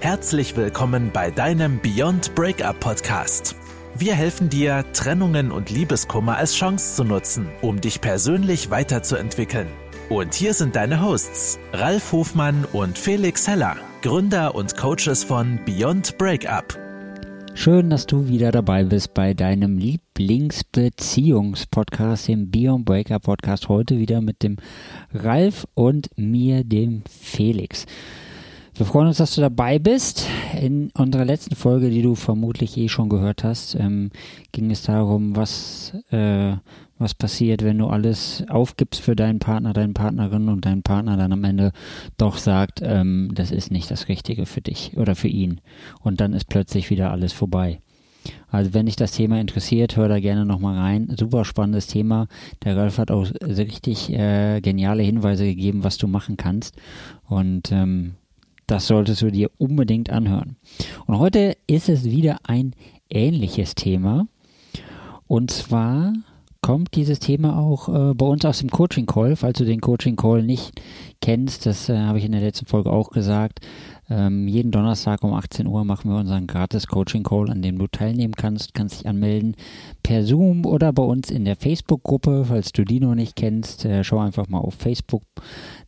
Herzlich willkommen bei deinem Beyond Breakup Podcast. Wir helfen dir, Trennungen und Liebeskummer als Chance zu nutzen, um dich persönlich weiterzuentwickeln. Und hier sind deine Hosts, Ralf Hofmann und Felix Heller, Gründer und Coaches von Beyond Breakup. Schön, dass du wieder dabei bist bei deinem Lieblingsbeziehungspodcast, dem Beyond Breakup Podcast. Heute wieder mit dem Ralf und mir, dem Felix. Wir freuen uns, dass du dabei bist. In unserer letzten Folge, die du vermutlich eh schon gehört hast, ähm, ging es darum, was, äh, was passiert, wenn du alles aufgibst für deinen Partner, deine Partnerin und dein Partner dann am Ende doch sagt, ähm, das ist nicht das Richtige für dich oder für ihn. Und dann ist plötzlich wieder alles vorbei. Also wenn dich das Thema interessiert, hör da gerne nochmal rein. Super spannendes Thema. Der Ralf hat auch richtig äh, geniale Hinweise gegeben, was du machen kannst. Und ähm, das solltest du dir unbedingt anhören. Und heute ist es wieder ein ähnliches Thema. Und zwar kommt dieses Thema auch äh, bei uns aus dem Coaching Call. Falls du den Coaching Call nicht kennst, das äh, habe ich in der letzten Folge auch gesagt. Ähm, jeden Donnerstag um 18 Uhr machen wir unseren gratis Coaching Call, an dem du teilnehmen kannst. Kannst dich anmelden per Zoom oder bei uns in der Facebook-Gruppe. Falls du die noch nicht kennst, äh, schau einfach mal auf Facebook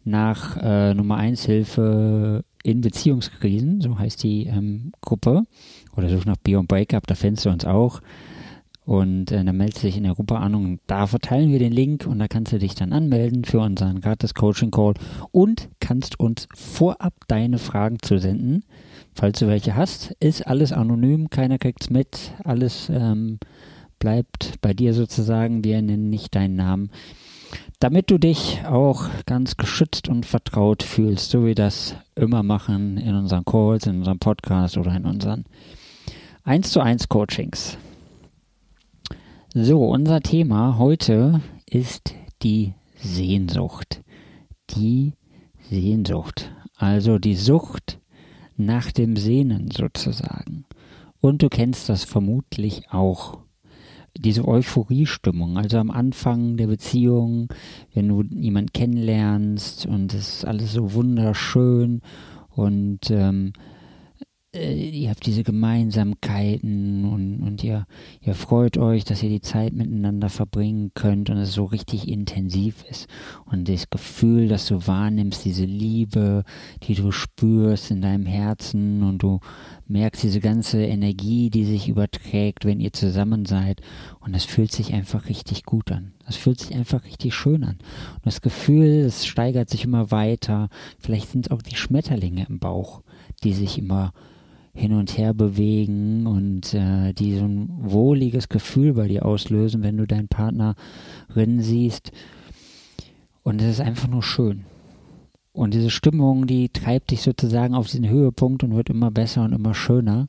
nach äh, Nummer 1 Hilfe in Beziehungskrisen, so heißt die ähm, Gruppe. Oder such nach Beyond Breakup, da findest du uns auch. Und äh, dann meldest du dich in der Gruppe an und da verteilen wir den Link und da kannst du dich dann anmelden für unseren gratis Coaching Call und kannst uns vorab deine Fragen zusenden. Falls du welche hast, ist alles anonym, keiner kriegt's mit, alles ähm, bleibt bei dir sozusagen. Wir nennen nicht deinen Namen damit du dich auch ganz geschützt und vertraut fühlst, so wie wir das immer machen in unseren Calls, in unserem Podcast oder in unseren 1 zu 1 Coachings. So, unser Thema heute ist die Sehnsucht. Die Sehnsucht. Also die Sucht nach dem Sehnen sozusagen. Und du kennst das vermutlich auch diese Euphoriestimmung, also am Anfang der Beziehung, wenn du jemanden kennenlernst und es ist alles so wunderschön und ähm, äh, ihr habt diese Gemeinsamkeiten und, und ihr, ihr freut euch, dass ihr die Zeit miteinander verbringen könnt und es so richtig intensiv ist. Und das Gefühl, das du wahrnimmst, diese Liebe, die du spürst in deinem Herzen und du merkst diese ganze Energie, die sich überträgt, wenn ihr zusammen seid. Und es fühlt sich einfach richtig gut an. Das fühlt sich einfach richtig schön an. Und das Gefühl, es steigert sich immer weiter. Vielleicht sind es auch die Schmetterlinge im Bauch, die sich immer hin und her bewegen und äh, die so ein wohliges Gefühl bei dir auslösen, wenn du deinen Partnerin siehst. Und es ist einfach nur schön. Und diese Stimmung, die treibt dich sozusagen auf diesen Höhepunkt und wird immer besser und immer schöner.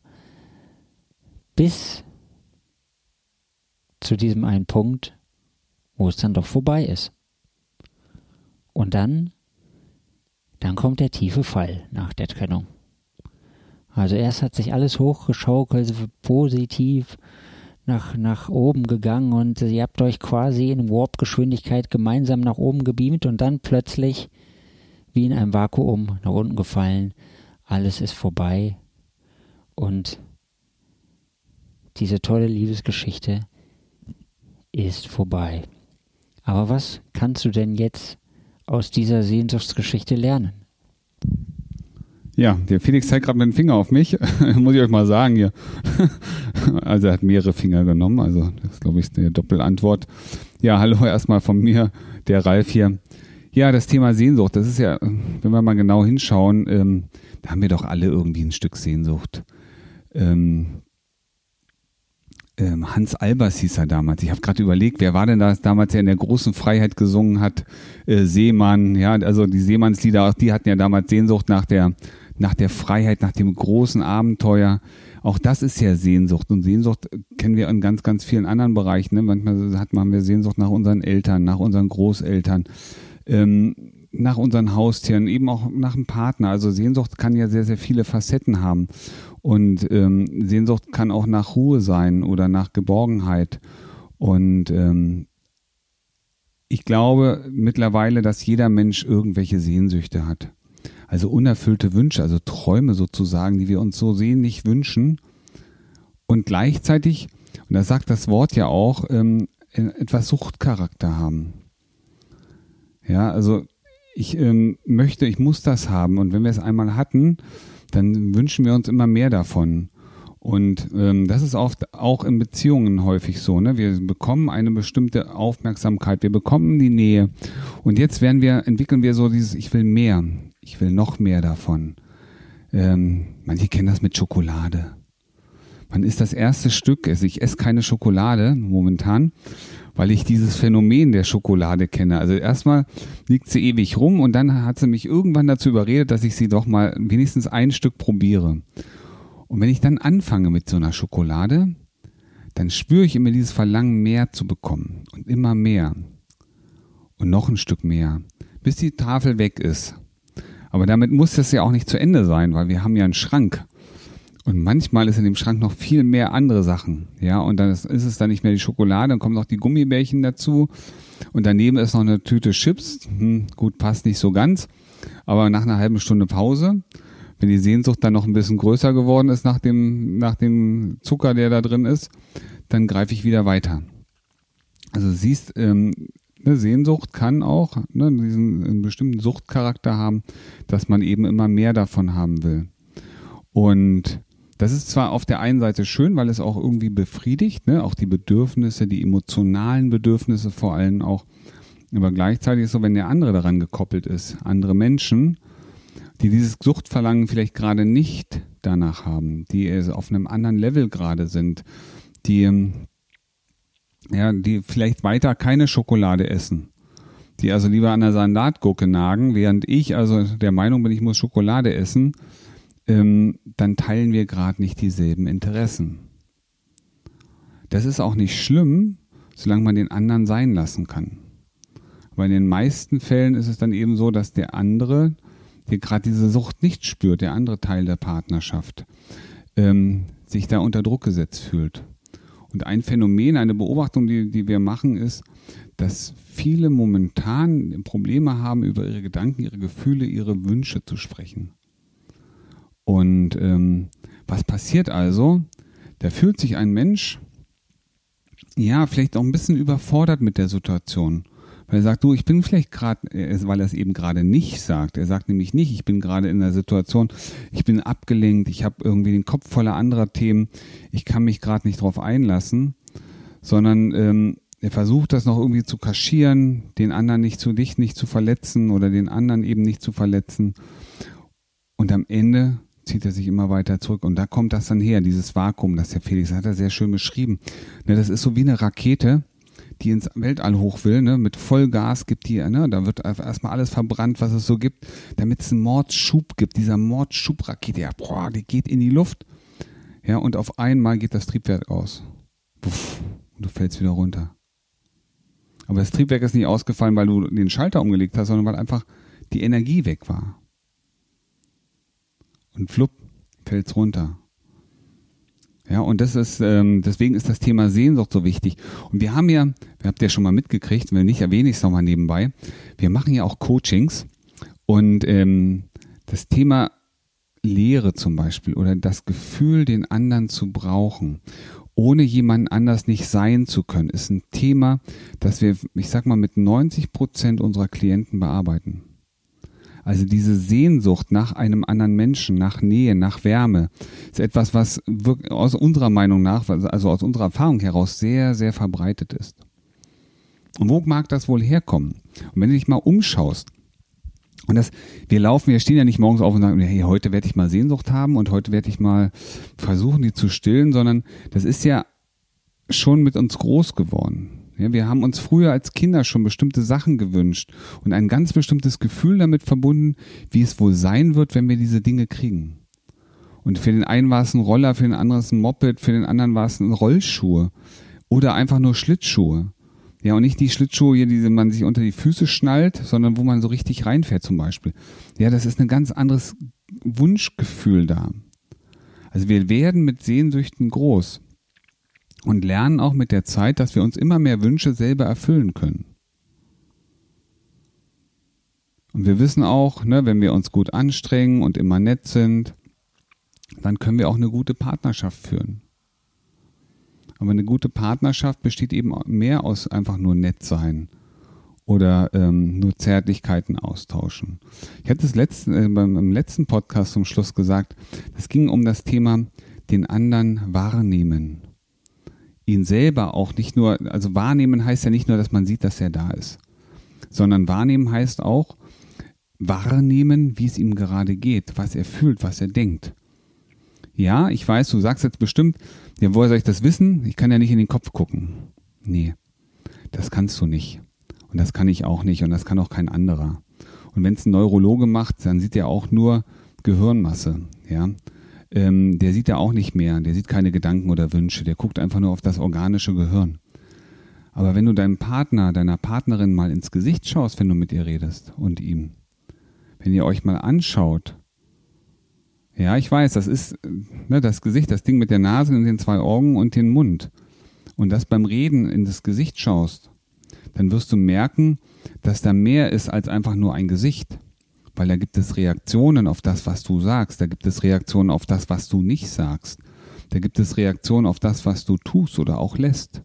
Bis zu diesem einen Punkt, wo es dann doch vorbei ist. Und dann, dann kommt der tiefe Fall nach der Trennung. Also erst hat sich alles hochgeschaukelt, positiv nach, nach oben gegangen und ihr habt euch quasi in Warp-Geschwindigkeit gemeinsam nach oben gebeamt und dann plötzlich wie in einem Vakuum nach unten gefallen. Alles ist vorbei und diese tolle Liebesgeschichte ist vorbei. Aber was kannst du denn jetzt aus dieser Sehnsuchtsgeschichte lernen? Ja, der Felix zeigt gerade mit dem Finger auf mich, muss ich euch mal sagen hier. also er hat mehrere Finger genommen, also das glaube ich ist eine Doppelantwort. Ja, hallo erstmal von mir, der Ralf hier. Ja, das Thema Sehnsucht, das ist ja, wenn wir mal genau hinschauen, ähm, da haben wir doch alle irgendwie ein Stück Sehnsucht. Ähm, ähm, Hans Albers hieß er damals. Ich habe gerade überlegt, wer war denn das damals, der in der großen Freiheit gesungen hat? Äh, Seemann, ja, also die Seemannslieder, die hatten ja damals Sehnsucht nach der nach der Freiheit, nach dem großen Abenteuer. Auch das ist ja Sehnsucht. Und Sehnsucht kennen wir in ganz, ganz vielen anderen Bereichen. Ne? Manchmal hat man wir Sehnsucht nach unseren Eltern, nach unseren Großeltern, ähm, nach unseren Haustieren, eben auch nach einem Partner. Also Sehnsucht kann ja sehr, sehr viele Facetten haben. Und ähm, Sehnsucht kann auch nach Ruhe sein oder nach Geborgenheit. Und ähm, ich glaube mittlerweile, dass jeder Mensch irgendwelche Sehnsüchte hat. Also unerfüllte Wünsche, also Träume sozusagen, die wir uns so sehnlich wünschen. Und gleichzeitig, und da sagt das Wort ja auch, ähm, etwas Suchtcharakter haben. Ja, also ich ähm, möchte, ich muss das haben. Und wenn wir es einmal hatten, dann wünschen wir uns immer mehr davon. Und ähm, das ist oft auch in Beziehungen häufig so. Ne? Wir bekommen eine bestimmte Aufmerksamkeit, wir bekommen die Nähe. Und jetzt werden wir, entwickeln wir so dieses, ich will mehr, ich will noch mehr davon. Ähm, manche kennen das mit Schokolade. Man isst das erste Stück, also ich esse keine Schokolade momentan, weil ich dieses Phänomen der Schokolade kenne. Also erstmal liegt sie ewig rum und dann hat sie mich irgendwann dazu überredet, dass ich sie doch mal wenigstens ein Stück probiere. Und wenn ich dann anfange mit so einer Schokolade, dann spüre ich immer dieses Verlangen, mehr zu bekommen und immer mehr und noch ein Stück mehr, bis die Tafel weg ist. Aber damit muss das ja auch nicht zu Ende sein, weil wir haben ja einen Schrank. Und manchmal ist in dem Schrank noch viel mehr andere Sachen. Ja, und dann ist, ist es dann nicht mehr die Schokolade, dann kommen noch die Gummibärchen dazu. Und daneben ist noch eine Tüte Chips. Hm, gut, passt nicht so ganz. Aber nach einer halben Stunde Pause, wenn die Sehnsucht dann noch ein bisschen größer geworden ist nach dem, nach dem Zucker, der da drin ist, dann greife ich wieder weiter. Also siehst, ähm, eine Sehnsucht kann auch ne, diesen einen bestimmten Suchtcharakter haben, dass man eben immer mehr davon haben will. Und das ist zwar auf der einen Seite schön, weil es auch irgendwie befriedigt, ne? auch die Bedürfnisse, die emotionalen Bedürfnisse vor allem auch. Aber gleichzeitig ist so, wenn der andere daran gekoppelt ist, andere Menschen, die dieses Suchtverlangen vielleicht gerade nicht danach haben, die auf einem anderen Level gerade sind, die, ähm, ja, die vielleicht weiter keine Schokolade essen, die also lieber an der Salatgurke nagen, während ich also der Meinung bin, ich muss Schokolade essen, ähm, dann teilen wir gerade nicht dieselben Interessen. Das ist auch nicht schlimm, solange man den anderen sein lassen kann. Aber in den meisten Fällen ist es dann eben so, dass der andere, der gerade diese Sucht nicht spürt, der andere Teil der Partnerschaft, ähm, sich da unter Druck gesetzt fühlt. Und ein Phänomen, eine Beobachtung, die, die wir machen, ist, dass viele momentan Probleme haben, über ihre Gedanken, ihre Gefühle, ihre Wünsche zu sprechen. Und ähm, was passiert also? Da fühlt sich ein Mensch, ja, vielleicht auch ein bisschen überfordert mit der Situation. Weil er sagt, du, ich bin vielleicht gerade, weil er es eben gerade nicht sagt. Er sagt nämlich nicht, ich bin gerade in der Situation, ich bin abgelenkt, ich habe irgendwie den Kopf voller anderer Themen, ich kann mich gerade nicht drauf einlassen, sondern ähm, er versucht das noch irgendwie zu kaschieren, den anderen nicht zu dich nicht zu verletzen oder den anderen eben nicht zu verletzen. Und am Ende zieht er sich immer weiter zurück. Und da kommt das dann her, dieses Vakuum, das der Felix hat er sehr schön beschrieben. Ne, das ist so wie eine Rakete, die ins Weltall hoch will, ne, mit Vollgas gibt die, ne, da wird erstmal alles verbrannt, was es so gibt, damit es einen Mordschub gibt. Dieser Mordschubrakete, ja, boah, die geht in die Luft. Ja, und auf einmal geht das Triebwerk aus. Puff, und du fällst wieder runter. Aber das Triebwerk ist nicht ausgefallen, weil du den Schalter umgelegt hast, sondern weil einfach die Energie weg war und flupp, fällt's runter. Ja, und das ist, ähm, deswegen ist das Thema Sehnsucht so wichtig. Und wir haben ja, ihr habt ja schon mal mitgekriegt, wenn nicht, erwähne ich es nochmal nebenbei. Wir machen ja auch Coachings und ähm, das Thema Lehre zum Beispiel oder das Gefühl, den anderen zu brauchen, ohne jemanden anders nicht sein zu können, ist ein Thema, das wir, ich sag mal, mit 90 Prozent unserer Klienten bearbeiten. Also diese Sehnsucht nach einem anderen Menschen, nach Nähe, nach Wärme, ist etwas, was aus unserer Meinung nach, also aus unserer Erfahrung heraus sehr, sehr verbreitet ist. Und wo mag das wohl herkommen? Und wenn du dich mal umschaust, und das, wir laufen, wir stehen ja nicht morgens auf und sagen, hey, heute werde ich mal Sehnsucht haben und heute werde ich mal versuchen, die zu stillen, sondern das ist ja schon mit uns groß geworden. Ja, wir haben uns früher als Kinder schon bestimmte Sachen gewünscht und ein ganz bestimmtes Gefühl damit verbunden, wie es wohl sein wird, wenn wir diese Dinge kriegen. Und für den einen war es ein Roller, für den anderen ein Moped, für den anderen war es ein Rollschuhe oder einfach nur Schlittschuhe. Ja, und nicht die Schlittschuhe hier, die man sich unter die Füße schnallt, sondern wo man so richtig reinfährt zum Beispiel. Ja, das ist ein ganz anderes Wunschgefühl da. Also wir werden mit Sehnsüchten groß und lernen auch mit der Zeit, dass wir uns immer mehr Wünsche selber erfüllen können. Und wir wissen auch, ne, wenn wir uns gut anstrengen und immer nett sind, dann können wir auch eine gute Partnerschaft führen. Aber eine gute Partnerschaft besteht eben mehr aus einfach nur nett sein oder ähm, nur Zärtlichkeiten austauschen. Ich hatte es letzten, äh, beim letzten Podcast zum Schluss gesagt, es ging um das Thema den anderen wahrnehmen. Ihn selber auch nicht nur, also wahrnehmen heißt ja nicht nur, dass man sieht, dass er da ist, sondern wahrnehmen heißt auch wahrnehmen, wie es ihm gerade geht, was er fühlt, was er denkt. Ja, ich weiß, du sagst jetzt bestimmt, ja, woher soll ich das wissen? Ich kann ja nicht in den Kopf gucken. Nee, das kannst du nicht. Und das kann ich auch nicht und das kann auch kein anderer. Und wenn es ein Neurologe macht, dann sieht er auch nur Gehirnmasse, ja. Ähm, der sieht ja auch nicht mehr, der sieht keine Gedanken oder Wünsche, der guckt einfach nur auf das organische Gehirn. Aber wenn du deinem Partner, deiner Partnerin mal ins Gesicht schaust, wenn du mit ihr redest und ihm, wenn ihr euch mal anschaut, ja, ich weiß, das ist ne, das Gesicht, das Ding mit der Nase und den zwei Augen und den Mund. Und das beim Reden in das Gesicht schaust, dann wirst du merken, dass da mehr ist als einfach nur ein Gesicht. Weil da gibt es Reaktionen auf das, was du sagst. Da gibt es Reaktionen auf das, was du nicht sagst. Da gibt es Reaktionen auf das, was du tust oder auch lässt.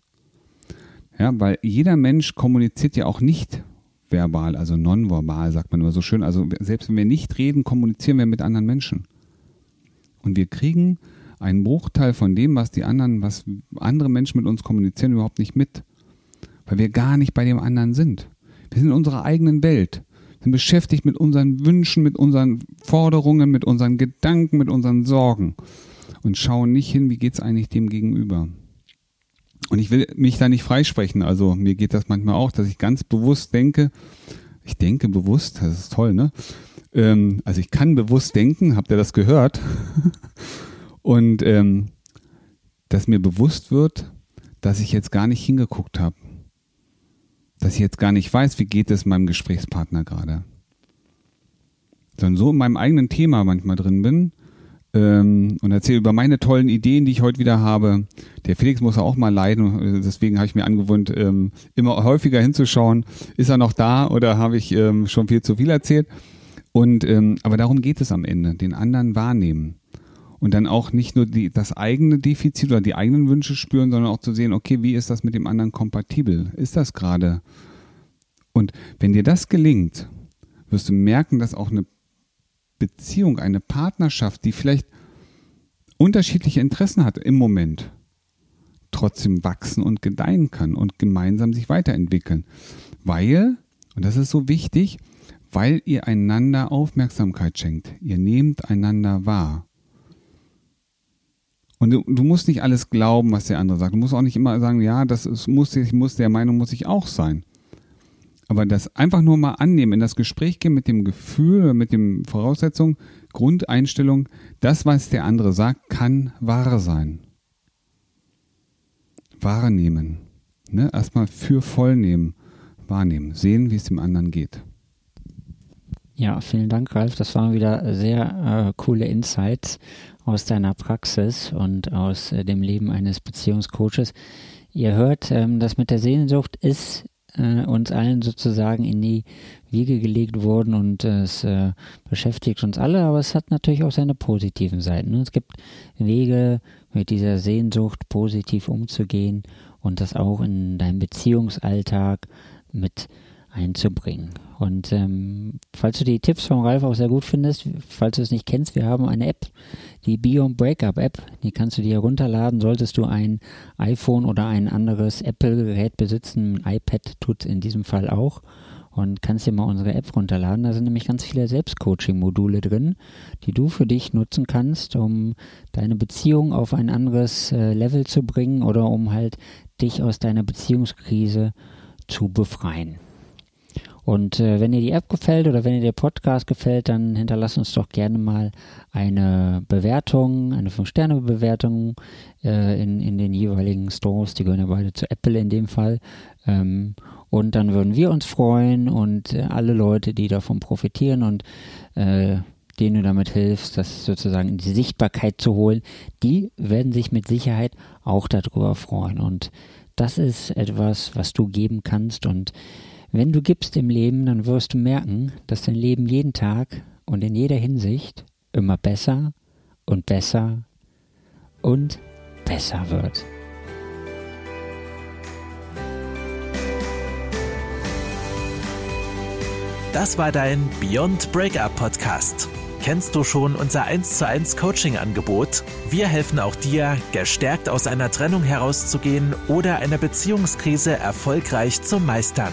Ja, weil jeder Mensch kommuniziert ja auch nicht verbal, also nonverbal, sagt man immer so schön. Also selbst wenn wir nicht reden, kommunizieren wir mit anderen Menschen. Und wir kriegen einen Bruchteil von dem, was die anderen, was andere Menschen mit uns kommunizieren, überhaupt nicht mit. Weil wir gar nicht bei dem anderen sind. Wir sind in unserer eigenen Welt, sind beschäftigt mit unseren Wünschen, mit unseren Forderungen, mit unseren Gedanken, mit unseren Sorgen und schauen nicht hin, wie geht es eigentlich dem gegenüber. Und ich will mich da nicht freisprechen. Also mir geht das manchmal auch, dass ich ganz bewusst denke, ich denke bewusst, das ist toll, ne? Ähm, also ich kann bewusst denken, habt ihr das gehört? Und ähm, dass mir bewusst wird, dass ich jetzt gar nicht hingeguckt habe. Dass ich jetzt gar nicht weiß, wie geht es meinem Gesprächspartner gerade. Sondern so in meinem eigenen Thema manchmal drin bin ähm, und erzähle über meine tollen Ideen, die ich heute wieder habe. Der Felix muss auch mal leiden, deswegen habe ich mir angewöhnt, ähm, immer häufiger hinzuschauen. Ist er noch da oder habe ich ähm, schon viel zu viel erzählt? Und ähm, aber darum geht es am Ende, den anderen wahrnehmen und dann auch nicht nur die, das eigene Defizit oder die eigenen Wünsche spüren, sondern auch zu sehen, okay, wie ist das mit dem anderen kompatibel? Ist das gerade? Und wenn dir das gelingt, wirst du merken, dass auch eine Beziehung, eine Partnerschaft, die vielleicht unterschiedliche Interessen hat im Moment, trotzdem wachsen und gedeihen kann und gemeinsam sich weiterentwickeln. Weil, und das ist so wichtig, weil ihr einander Aufmerksamkeit schenkt. Ihr nehmt einander wahr. Und du, du, musst nicht alles glauben, was der andere sagt. Du musst auch nicht immer sagen, ja, das ist, muss, ich muss, der Meinung muss ich auch sein. Aber das einfach nur mal annehmen, in das Gespräch gehen mit dem Gefühl, mit den Voraussetzungen, Grundeinstellung, das, was der andere sagt, kann wahr sein. Wahrnehmen. Ne? Erstmal für voll nehmen, wahrnehmen, sehen, wie es dem anderen geht. Ja, vielen Dank, Ralf. Das waren wieder sehr äh, coole Insights aus deiner Praxis und aus äh, dem Leben eines Beziehungscoaches. Ihr hört, ähm, das mit der Sehnsucht ist äh, uns allen sozusagen in die Wiege gelegt worden und es äh, beschäftigt uns alle, aber es hat natürlich auch seine positiven Seiten. Es gibt Wege, mit dieser Sehnsucht positiv umzugehen und das auch in deinem Beziehungsalltag mit einzubringen. Und ähm, falls du die Tipps von Ralf auch sehr gut findest, falls du es nicht kennst, wir haben eine App, die Beyond Breakup App. Die kannst du dir herunterladen, solltest du ein iPhone oder ein anderes Apple-Gerät besitzen. Ein iPad tut in diesem Fall auch. Und kannst dir mal unsere App runterladen. Da sind nämlich ganz viele Selbstcoaching-Module drin, die du für dich nutzen kannst, um deine Beziehung auf ein anderes äh, Level zu bringen oder um halt dich aus deiner Beziehungskrise zu befreien. Und äh, wenn dir die App gefällt oder wenn dir der Podcast gefällt, dann hinterlass uns doch gerne mal eine Bewertung, eine 5-Sterne-Bewertung äh, in, in den jeweiligen Stores. Die gehören ja beide zu Apple in dem Fall. Ähm, und dann würden wir uns freuen und äh, alle Leute, die davon profitieren und äh, denen du damit hilfst, das sozusagen in die Sichtbarkeit zu holen, die werden sich mit Sicherheit auch darüber freuen. Und das ist etwas, was du geben kannst und Wenn du gibst im Leben, dann wirst du merken, dass dein Leben jeden Tag und in jeder Hinsicht immer besser und besser und besser wird. Das war dein Beyond Breakup Podcast. Kennst du schon unser 1 zu 1 Coaching Angebot? Wir helfen auch dir, gestärkt aus einer Trennung herauszugehen oder eine Beziehungskrise erfolgreich zu meistern.